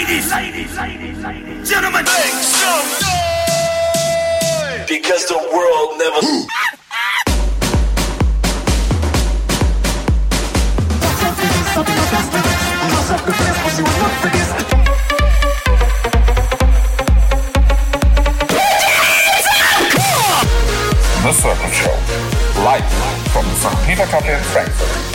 Ladies, ladies, ladies, ladies, gentlemen, make some noise. Because the world never. The Circle Show. Live from the St. Peter Cafe in Frankfurt.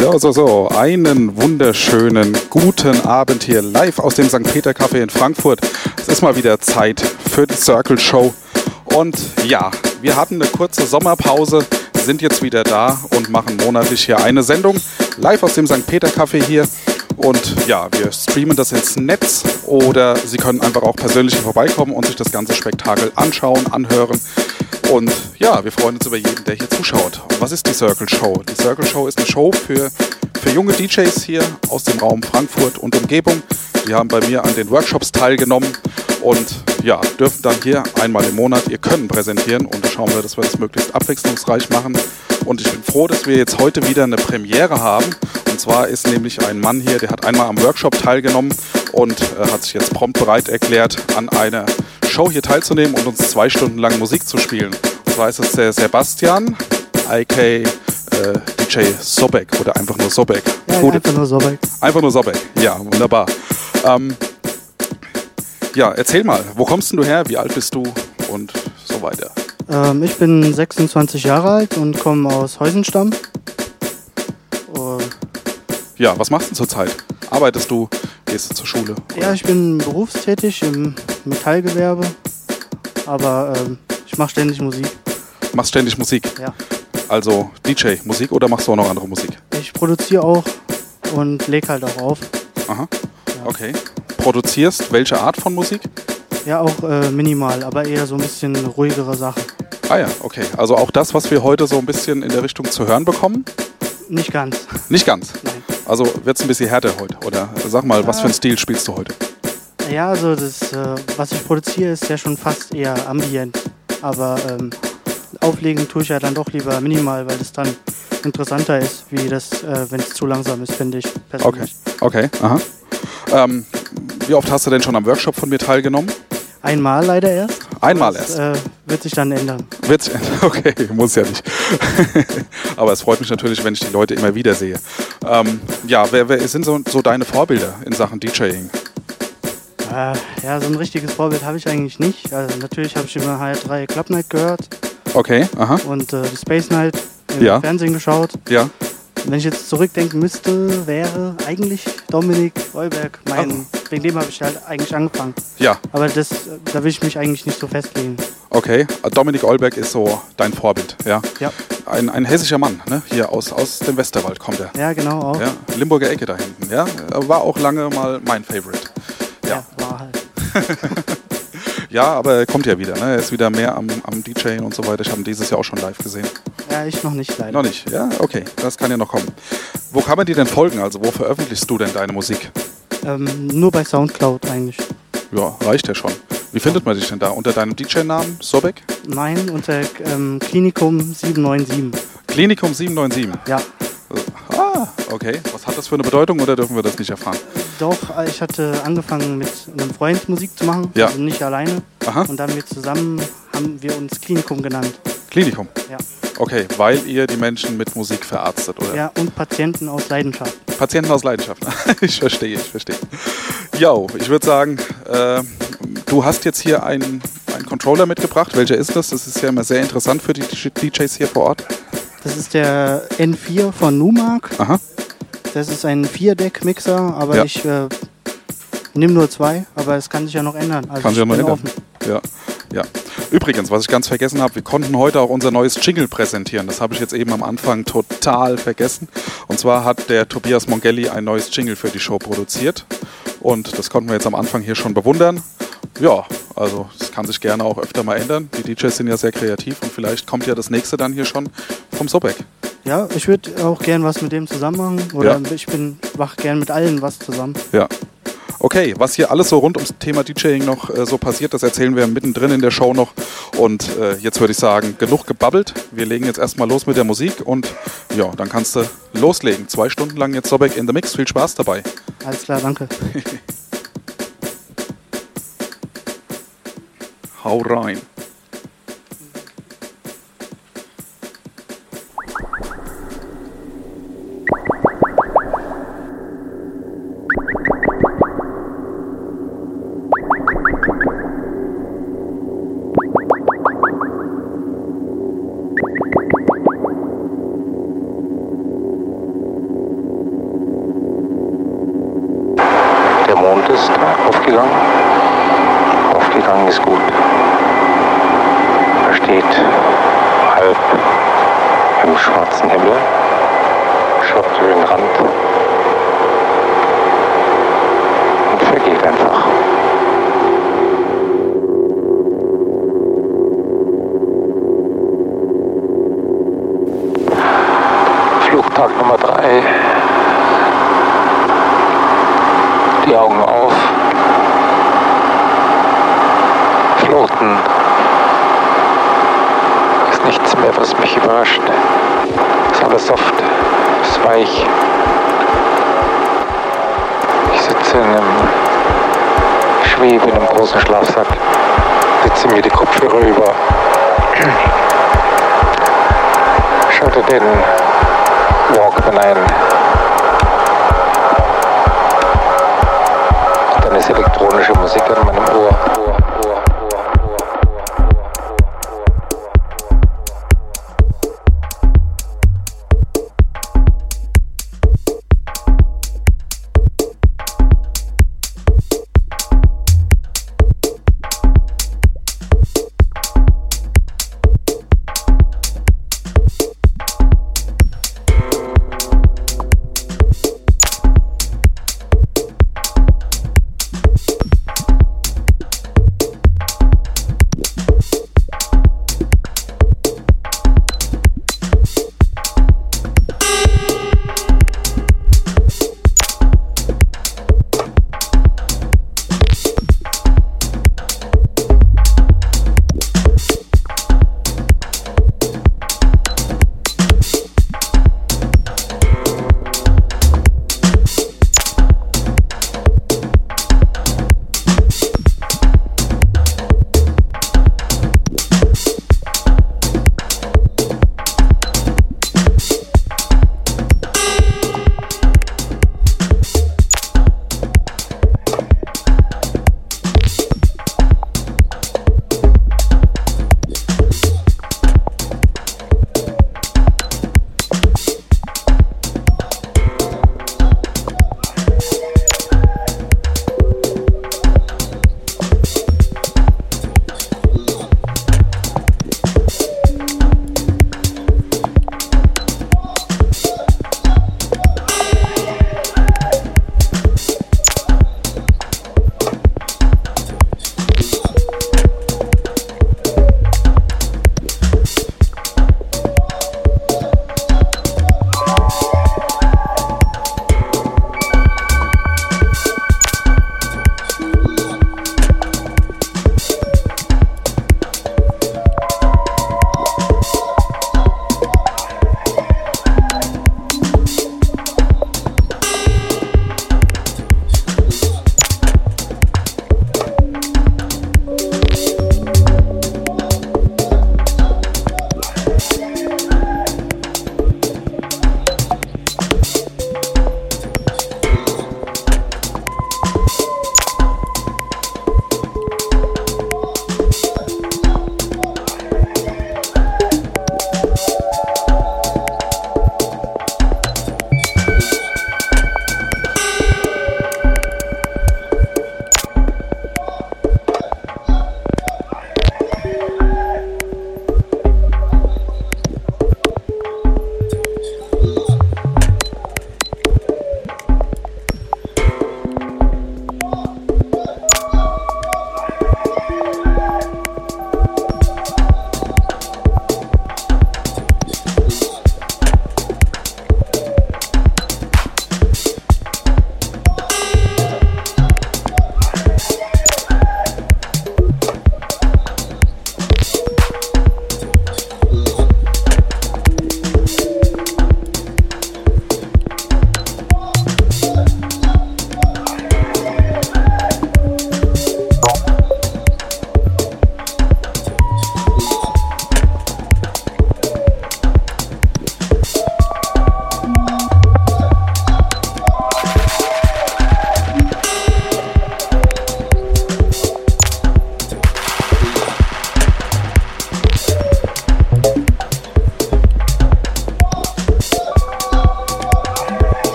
So, so, so. Einen wunderschönen guten Abend hier live aus dem St. Peter Café in Frankfurt. Es ist mal wieder Zeit für die Circle Show. Und ja, wir hatten eine kurze Sommerpause, sind jetzt wieder da und machen monatlich hier eine Sendung live aus dem St. Peter Café hier. Und ja, wir streamen das ins Netz oder Sie können einfach auch persönlich vorbeikommen und sich das ganze Spektakel anschauen, anhören. Und ja, wir freuen uns über jeden, der hier zuschaut. Und was ist die Circle Show? Die Circle Show ist eine Show für, für junge DJs hier aus dem Raum Frankfurt und Umgebung. Die haben bei mir an den Workshops teilgenommen und ja, dürfen dann hier einmal im Monat ihr Können präsentieren. Und da schauen wir, dass wir das möglichst abwechslungsreich machen. Und ich bin froh, dass wir jetzt heute wieder eine Premiere haben. Und zwar ist nämlich ein Mann hier, der hat einmal am Workshop teilgenommen und äh, hat sich jetzt prompt bereit erklärt, an einer Show hier teilzunehmen und uns zwei Stunden lang Musik zu spielen. Und zwar ist es der Sebastian, IK äh, DJ Sobek oder einfach nur Sobek. Ja, Gute- einfach nur so weit. Einfach nur Sobek. Ja, wunderbar. Ähm, ja, erzähl mal, wo kommst du her? Wie alt bist du? Und so weiter. Ähm, ich bin 26 Jahre alt und komme aus Heusenstamm. Ja, was machst du zurzeit? Arbeitest du? Gehst du zur Schule? ja, ich bin berufstätig im Metallgewerbe, aber ähm, ich mache ständig Musik. Machst ständig Musik? Ja. Also DJ, Musik oder machst du auch noch andere Musik? Ich produziere auch und lege halt auch auf. Aha. Okay. Produzierst welche Art von Musik? Ja, auch äh, minimal, aber eher so ein bisschen ruhigere Sachen. Ah ja, okay. Also auch das, was wir heute so ein bisschen in der Richtung zu hören bekommen? Nicht ganz. Nicht ganz. Also wird es ein bisschen härter heute, oder? Sag mal, was für einen Stil spielst du heute? Ja, also das, äh, was ich produziere, ist ja schon fast eher ambient. Aber ähm, auflegen tue ich ja dann doch lieber minimal, weil das dann interessanter ist, wie das, äh, wenn es zu langsam ist, finde ich Okay, persönlich. okay, aha. Ähm, wie oft hast du denn schon am Workshop von mir teilgenommen? Einmal leider erst. Einmal das, erst. Äh, wird sich dann ändern. Wird's, okay, muss ja nicht. Aber es freut mich natürlich, wenn ich die Leute immer wieder sehe. Ähm, ja, wer, wer sind so, so deine Vorbilder in Sachen DJing? Äh, ja, so ein richtiges Vorbild habe ich eigentlich nicht. Also natürlich habe ich immer HR3 Club Night gehört Okay, aha, und äh, die Space Night im Ja. Fernsehen geschaut. ja. Wenn ich jetzt zurückdenken müsste, wäre eigentlich Dominik Reuberg mein. Wegen dem habe ich halt eigentlich angefangen. Ja, Aber das, da will ich mich eigentlich nicht so festlegen. okay. Dominik Olberg ist so dein Vorbild, ja. Ja, Ein, ein hessischer Mann, ne? Hier aus, aus dem Westerwald kommt er. ja genau auch. Ja, Limburger Ecke da hinten, ja. War auch lange mal mein Favorite. Ja, war halt. Ja, aber er kommt ja wieder, ne? Er ist wieder mehr am, am DJing und so weiter. Ich habe ihn dieses Jahr auch schon live gesehen. Ja, ich noch nicht leider. Noch nicht, ja? Okay, das kann ja noch kommen. Wo kann man dir denn folgen? Also wo veröffentlichst du denn deine Musik? Ähm, nur bei Soundcloud eigentlich. Ja, reicht ja schon. Wie findet man dich denn da? Unter deinem DJ-Namen? Sobek? Nein, unter ähm, Klinikum 797. Klinikum 797. Ja, Ah, okay. Was hat das für eine Bedeutung oder dürfen wir das nicht erfahren? Doch, ich hatte angefangen mit einem Freund Musik zu machen. Ja. Also nicht alleine. Aha, Und dann wir zusammen haben wir uns Klinikum genannt. Klinikum. Ja. Okay, weil ihr die Menschen mit Musik verarztet, oder? Ja, und Patienten aus Leidenschaft. Patienten aus Leidenschaft. ich verstehe, ich verstehe. Jo, ich würde sagen, äh, du hast jetzt hier einen, einen Controller mitgebracht. Welcher ist das? Das ist ja immer sehr interessant für die DJs hier vor Ort. Das ist der N4 von Numark. Aha. Das ist ein Vier-Deck-Mixer, aber Ja. ich äh, nehme nur zwei, aber es kann sich ja noch ändern. Also Kann sich ja noch ändern. offen. Ja, ja. Übrigens, was ich ganz vergessen habe, wir konnten heute auch unser neues Jingle präsentieren. Das habe ich jetzt eben am Anfang total vergessen. Und zwar hat der Tobias Mongelli ein neues Jingle für die Show produziert. Und das konnten wir jetzt am Anfang hier schon bewundern. Ja, also das kann sich gerne auch öfter mal ändern. Die DJs sind ja sehr kreativ und vielleicht kommt ja das nächste dann hier schon vom Sobek. Ja, ich würde auch gern was mit dem zusammen machen. Oder Ja. ich bin wach gern mit allen was zusammen. Ja. Okay, was hier alles so rund ums Thema DJing noch äh, so passiert, das erzählen wir mittendrin in der Show noch. Und äh, jetzt würde ich sagen, genug gebabbelt. Wir legen jetzt erstmal los mit der Musik und ja, dann kannst du loslegen. Zwei Stunden lang jetzt Sobek in the Mix. Viel Spaß dabei. Alles klar, danke. Hau rein.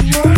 Rock.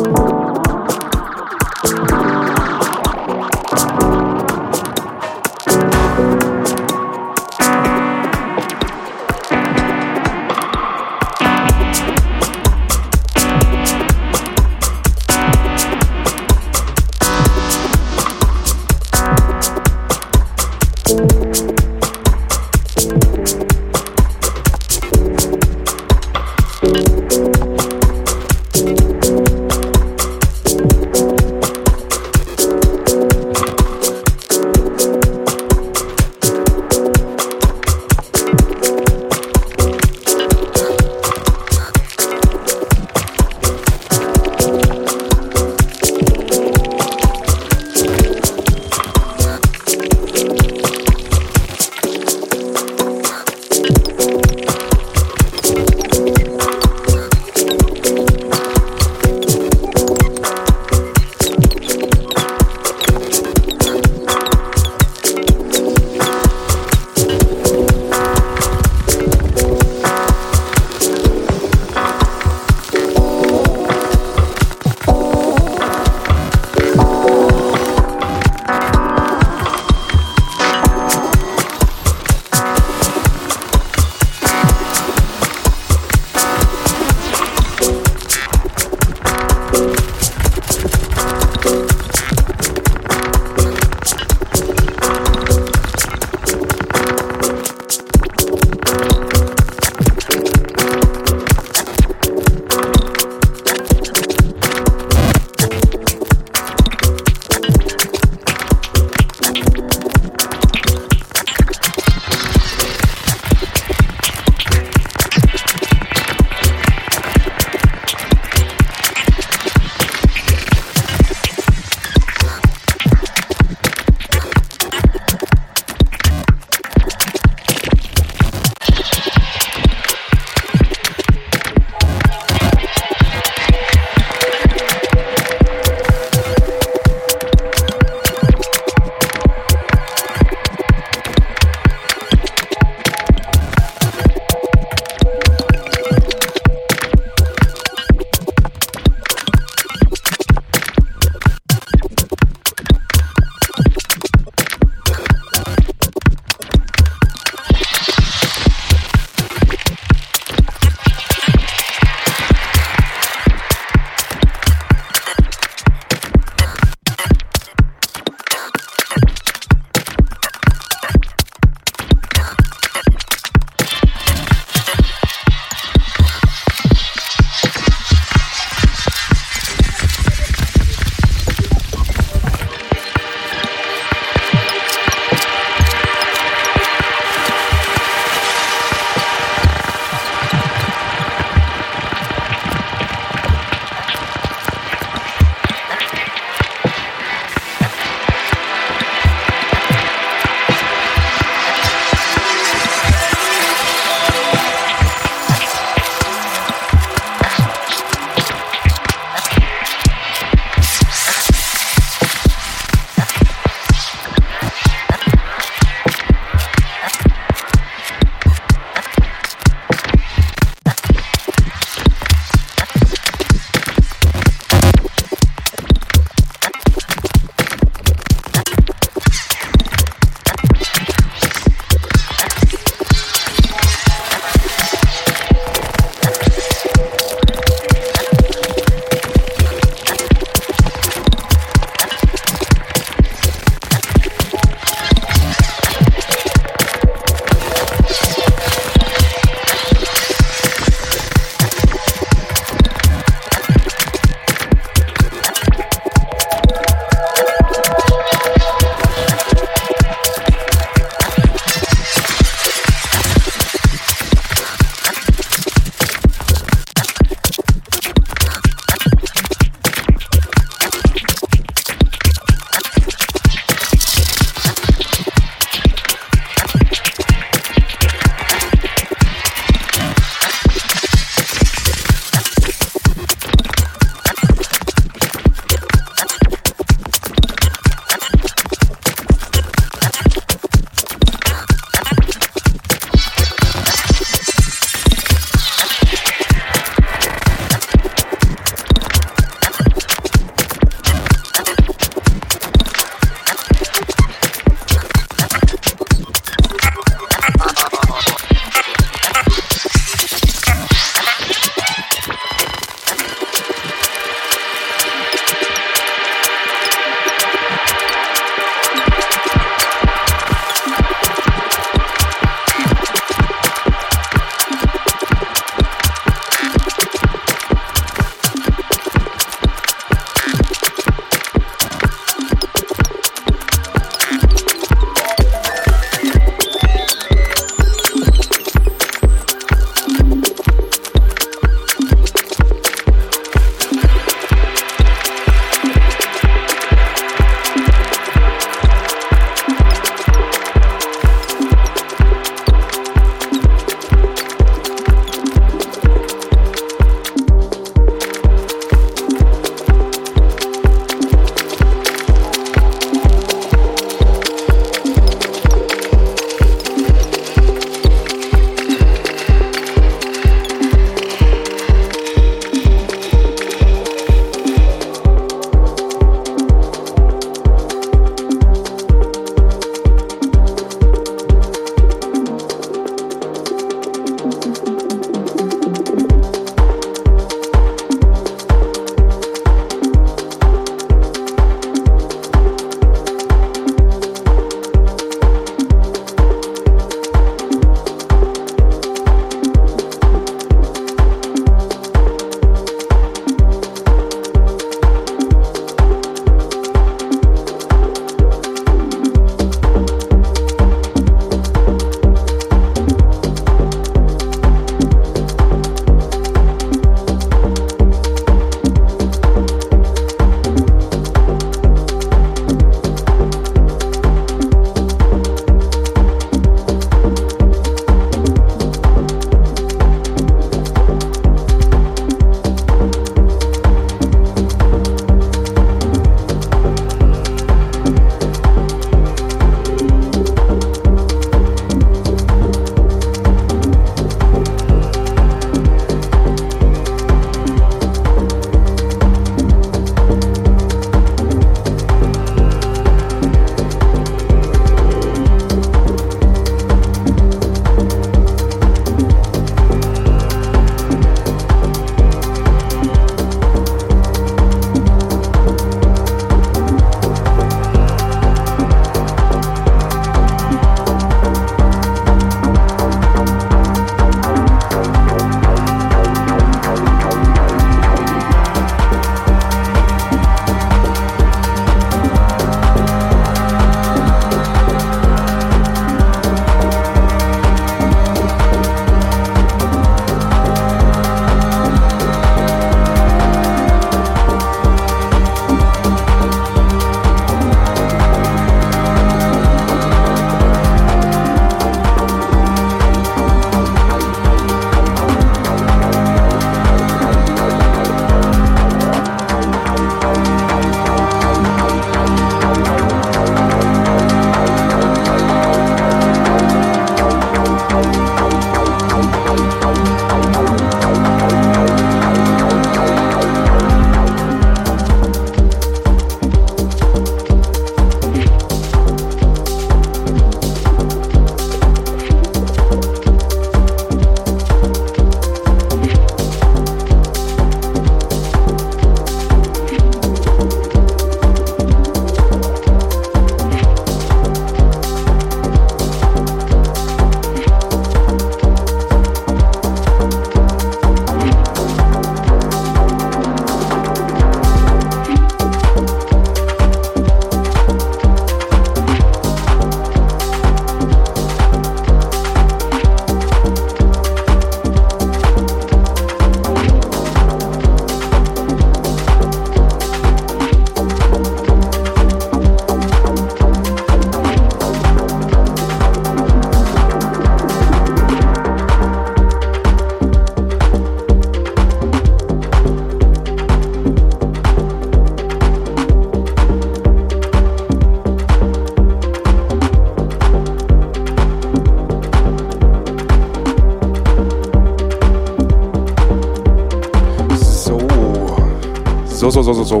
So, so, so.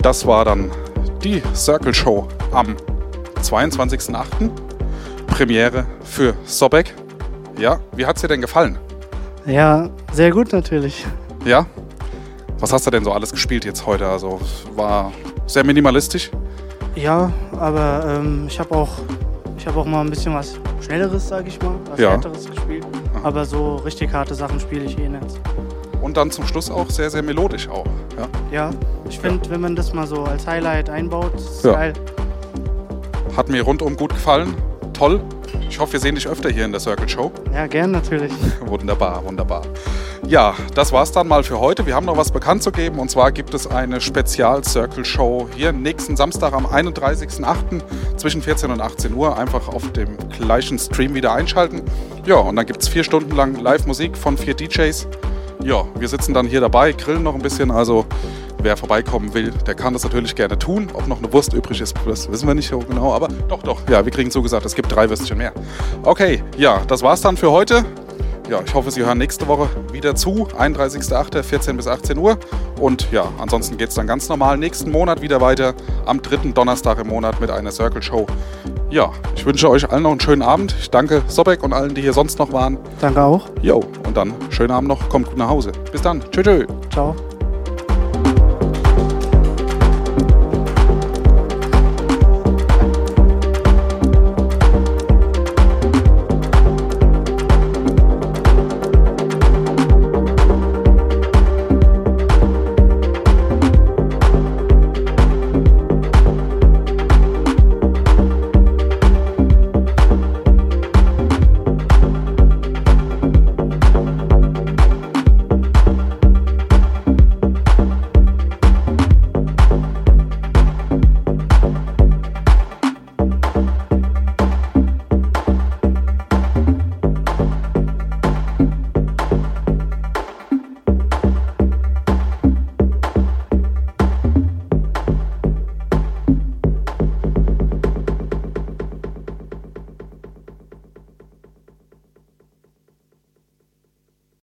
Das war dann die Circle Show am 22.08. Premiere für Sobek. Ja, wie hat's dir denn gefallen? Ja, sehr gut natürlich. Ja? Was hast du denn so alles gespielt jetzt heute? Also war sehr minimalistisch. Ja, aber ähm, ich habe auch, ich hab auch mal ein bisschen was Schnelleres, sage ich mal, was Ja. Härteres gespielt. Aber so richtig harte Sachen spiele ich eh nicht. Und dann zum Schluss auch sehr, sehr melodisch auch. Ja? Ja, ich finde, wenn man das mal so als Highlight einbaut, ist Ja. geil. Hat mir rundum gut gefallen. Toll. Ich hoffe, wir sehen dich öfter hier in der Circle Show. Ja, gern natürlich. Wunderbar, wunderbar. Ja, das war's dann mal für heute. Wir haben noch was bekannt zu geben und zwar gibt es eine Spezial-Circle-Show hier nächsten Samstag am 31.08. zwischen 14 und 18 Uhr. Einfach auf dem gleichen Stream wieder einschalten. Ja, und dann gibt's vier Stunden lang Live-Musik von vier DJs. Ja, wir sitzen dann hier dabei, grillen noch ein bisschen. Also wer vorbeikommen will, der kann das natürlich gerne tun. Ob noch eine Wurst übrig ist, das wissen wir nicht so genau. Aber doch, doch. Ja, wir kriegen zugesagt, es gibt drei Würstchen mehr. Okay, ja, das war's dann für heute. Ja, ich hoffe, Sie hören nächste Woche wieder zu. 31.08. 14 bis 18 Uhr. Und ja, ansonsten geht es dann ganz normal nächsten Monat wieder weiter. Am dritten Donnerstag im Monat mit einer Circle Show. Ja, ich wünsche euch allen noch einen schönen Abend. Ich danke Sobek und allen, die hier sonst noch waren. Danke auch. Jo, und dann schönen Abend noch. Kommt gut nach Hause. Bis dann. Tschö, tschö. Ciao.